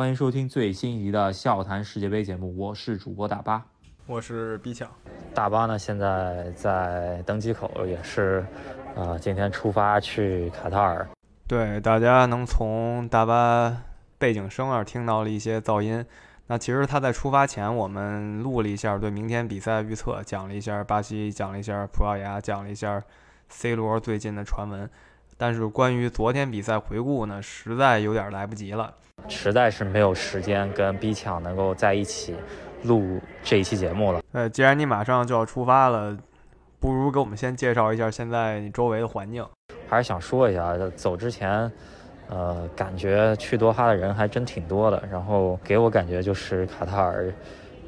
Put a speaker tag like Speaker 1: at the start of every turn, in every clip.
Speaker 1: 欢迎收听最新一集的笑谈世界杯节目，我是主播大巴，
Speaker 2: 我是 B 强。
Speaker 3: 大巴呢现在在登机口，也是，呃，今天出发去卡塔尔。
Speaker 2: 对，大家能从大巴背景声儿听到了一些噪音。那其实他在出发前，我们录了一下对明天比赛预测，讲了一下巴西，讲了一下葡萄牙，讲了一下 C 罗最近的传闻。但是关于昨天比赛回顾呢，实在有点来不及了，
Speaker 3: 实在是没有时间跟 B 强能够在一起录这一期节目了。
Speaker 2: 呃，既然你马上就要出发了，不如给我们先介绍一下现在你周围的环境。
Speaker 3: 还是想说一下，走之前。呃，感觉去多哈的人还真挺多的，然后给我感觉就是卡塔尔，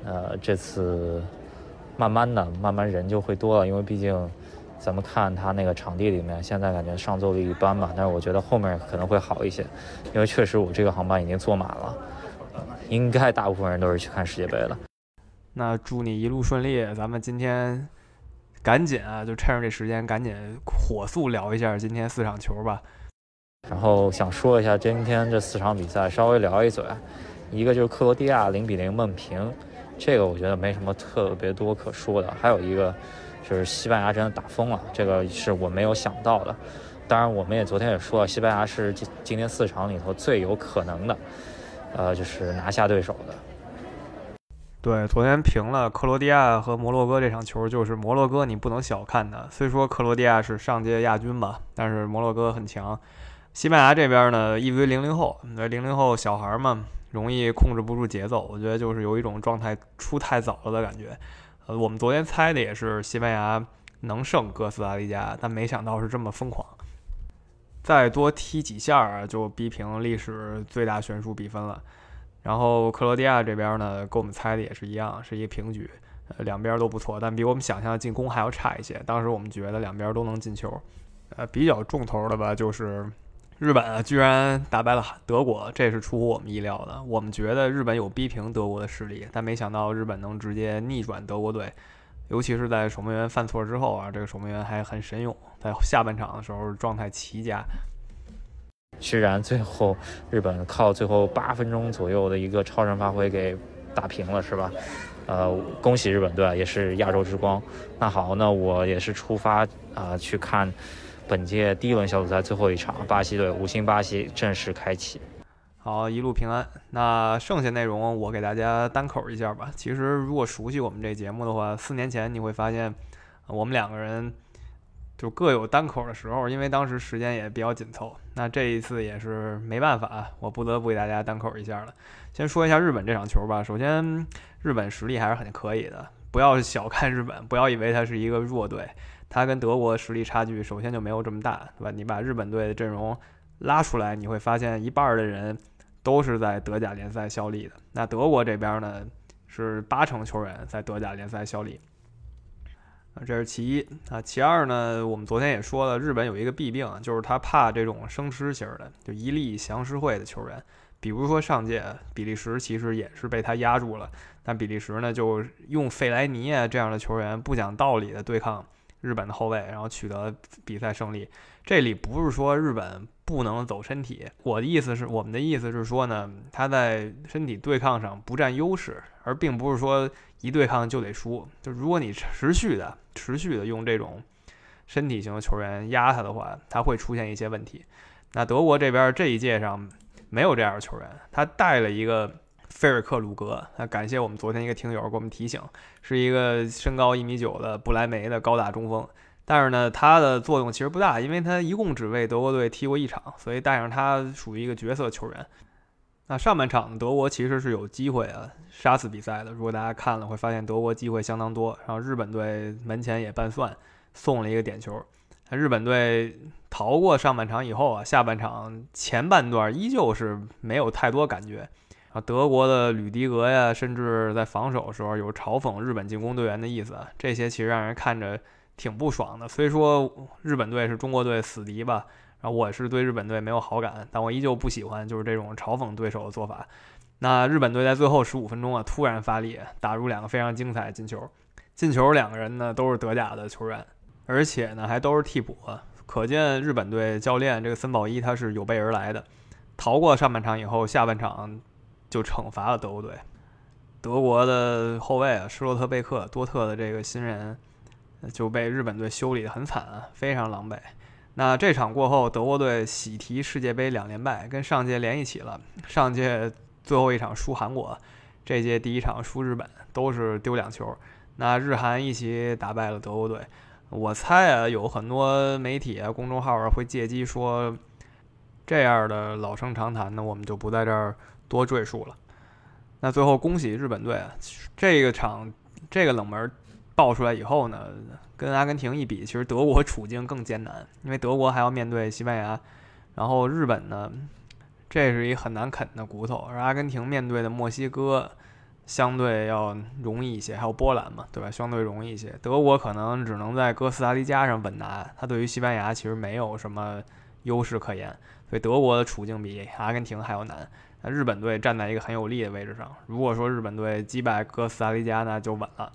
Speaker 3: 呃，这次慢慢的、慢慢人就会多了，因为毕竟咱们看他那个场地里面，现在感觉上座率一般吧，但是我觉得后面可能会好一些，因为确实我这个航班已经坐满了，应该大部分人都是去看世界杯了。
Speaker 2: 那祝你一路顺利，咱们今天赶紧啊，就趁着这时间赶紧火速聊一下今天四场球吧。
Speaker 3: 然后想说一下今天这四场比赛，稍微聊一嘴。一个就是克罗地亚零比零闷平，这个我觉得没什么特别多可说的。还有一个就是西班牙真的打疯了，这个是我没有想到的。当然，我们也昨天也说了，西班牙是今今天四场里头最有可能的，呃，就是拿下对手的。
Speaker 2: 对，昨天平了克罗地亚和摩洛哥这场球，就是摩洛哥你不能小看他。虽说克罗地亚是上届亚军吧，但是摩洛哥很强。西班牙这边呢，一堆零零后，那零零后小孩嘛，容易控制不住节奏。我觉得就是有一种状态出太早了的感觉。呃，我们昨天猜的也是西班牙能胜哥斯达黎加，但没想到是这么疯狂。再多踢几下啊，就逼平历史最大悬殊比分了。然后克罗地亚这边呢，跟我们猜的也是一样，是一个平局。呃，两边都不错，但比我们想象的进攻还要差一些。当时我们觉得两边都能进球。呃，比较重头的吧，就是。日本啊，居然打败了德国，这是出乎我们意料的。我们觉得日本有逼平德国的实力，但没想到日本能直接逆转德国队，尤其是在守门员犯错之后啊，这个守门员还很神勇，在下半场的时候状态奇佳。
Speaker 3: 居然最后日本靠最后八分钟左右的一个超神发挥给打平了，是吧？呃，恭喜日本队，也是亚洲之光。那好，那我也是出发啊去看。本届第一轮小组赛最后一场，巴西队五星巴西正式开启。
Speaker 2: 好，一路平安。那剩下内容我给大家单口一下吧。其实如果熟悉我们这节目的话，四年前你会发现，我们两个人就各有单口的时候，因为当时时间也比较紧凑。那这一次也是没办法，我不得不给大家单口一下了。先说一下日本这场球吧。首先，日本实力还是很可以的，不要小看日本，不要以为它是一个弱队。他跟德国实力差距首先就没有这么大，对吧？你把日本队的阵容拉出来，你会发现一半的人都是在德甲联赛效力的。那德国这边呢，是八成球员在德甲联赛效力。啊，这是其一。啊，其二呢，我们昨天也说了，日本有一个弊病，就是他怕这种生吃型的，就一力降十会的球员。比如说上届比利时其实也是被他压住了，但比利时呢就用费莱尼啊这样的球员不讲道理的对抗。日本的后卫，然后取得比赛胜利。这里不是说日本不能走身体，我的意思是，我们的意思是说呢，他在身体对抗上不占优势，而并不是说一对抗就得输。就如果你持续的、持续的用这种身体型的球员压他的话，他会出现一些问题。那德国这边这一届上没有这样的球员，他带了一个。菲尔克鲁格，那感谢我们昨天一个听友给我们提醒，是一个身高一米九的不莱梅的高大中锋，但是呢，他的作用其实不大，因为他一共只为德国队踢过一场，所以带上他属于一个角色球员。那上半场德国其实是有机会啊杀死比赛的，如果大家看了会发现德国机会相当多，然后日本队门前也半算送了一个点球，那日本队逃过上半场以后啊，下半场前半段依旧是没有太多感觉。啊，德国的吕迪格呀，甚至在防守的时候有嘲讽日本进攻队员的意思，这些其实让人看着挺不爽的。虽说日本队是中国队死敌吧，然后我是对日本队没有好感，但我依旧不喜欢就是这种嘲讽对手的做法。那日本队在最后十五分钟啊，突然发力，打入两个非常精彩的进球。进球两个人呢都是德甲的球员，而且呢还都是替补，可见日本队教练这个森保一他是有备而来的。逃过上半场以后，下半场。就惩罚了德国队。德国的后卫啊，施洛特贝克多特的这个新人就被日本队修理的很惨，非常狼狈。那这场过后，德国队喜提世界杯两连败，跟上届连一起了。上届最后一场输韩国，这届第一场输日本，都是丢两球。那日韩一起打败了德国队。我猜啊，有很多媒体啊、公众号啊会借机说这样的老生常谈呢，我们就不在这儿多赘述了。那最后恭喜日本队啊，这个场这个冷门爆出来以后呢？跟阿根廷一比，其实德国处境更艰难，因为德国还要面对西班牙，然后日本呢，这是一很难啃的骨头。而阿根廷面对的墨西哥相对要容易一些，还有波兰嘛，对吧？相对容易一些。德国可能只能在哥斯达黎加上稳拿，他对于西班牙其实没有什么优势可言，所以德国的处境比阿根廷还要难。那日本队站在一个很有利的位置上，如果说日本队击败哥斯达黎加，那就稳了。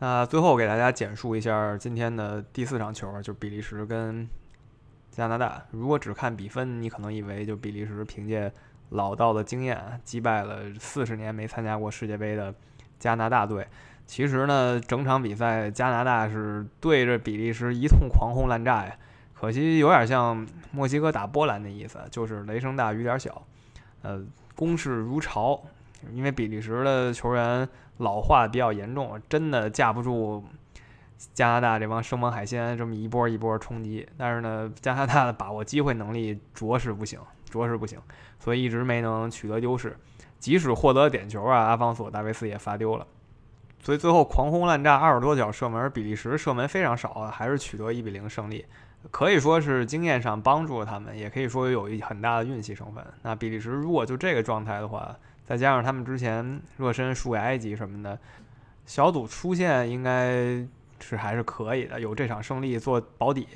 Speaker 2: 那最后给大家简述一下今天的第四场球，就是比利时跟加拿大。如果只看比分，你可能以为就比利时凭借老道的经验击败了四十年没参加过世界杯的加拿大队。其实呢，整场比赛加拿大是对着比利时一通狂轰滥炸呀。可惜有点像墨西哥打波兰的意思，就是雷声大雨点小，呃，攻势如潮。因为比利时的球员老化比较严重，真的架不住加拿大这帮生猛海鲜这么一波一波冲击。但是呢，加拿大的把握机会能力着实不行，着实不行，所以一直没能取得优势。即使获得点球啊，阿方索·大维斯也罚丢了。所以最后狂轰滥炸二十多脚射门，比利时射门非常少啊，还是取得一比零胜利。可以说是经验上帮助了他们，也可以说有一很大的运气成分。那比利时如果就这个状态的话，再加上他们之前热身输给埃及什么的，小组出线应该是还是可以的，有这场胜利做保底。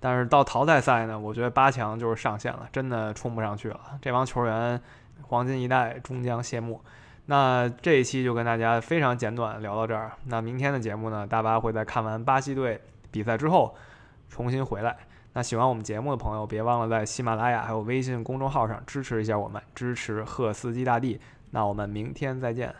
Speaker 2: 但是到淘汰赛呢，我觉得八强就是上限了，真的冲不上去了。这帮球员黄金一代终将谢幕。那这一期就跟大家非常简短聊到这儿。那明天的节目呢，大巴会在看完巴西队比赛之后重新回来。那喜欢我们节目的朋友，别忘了在喜马拉雅还有微信公众号上支持一下我们，支持赫斯基大帝。那我们明天再见。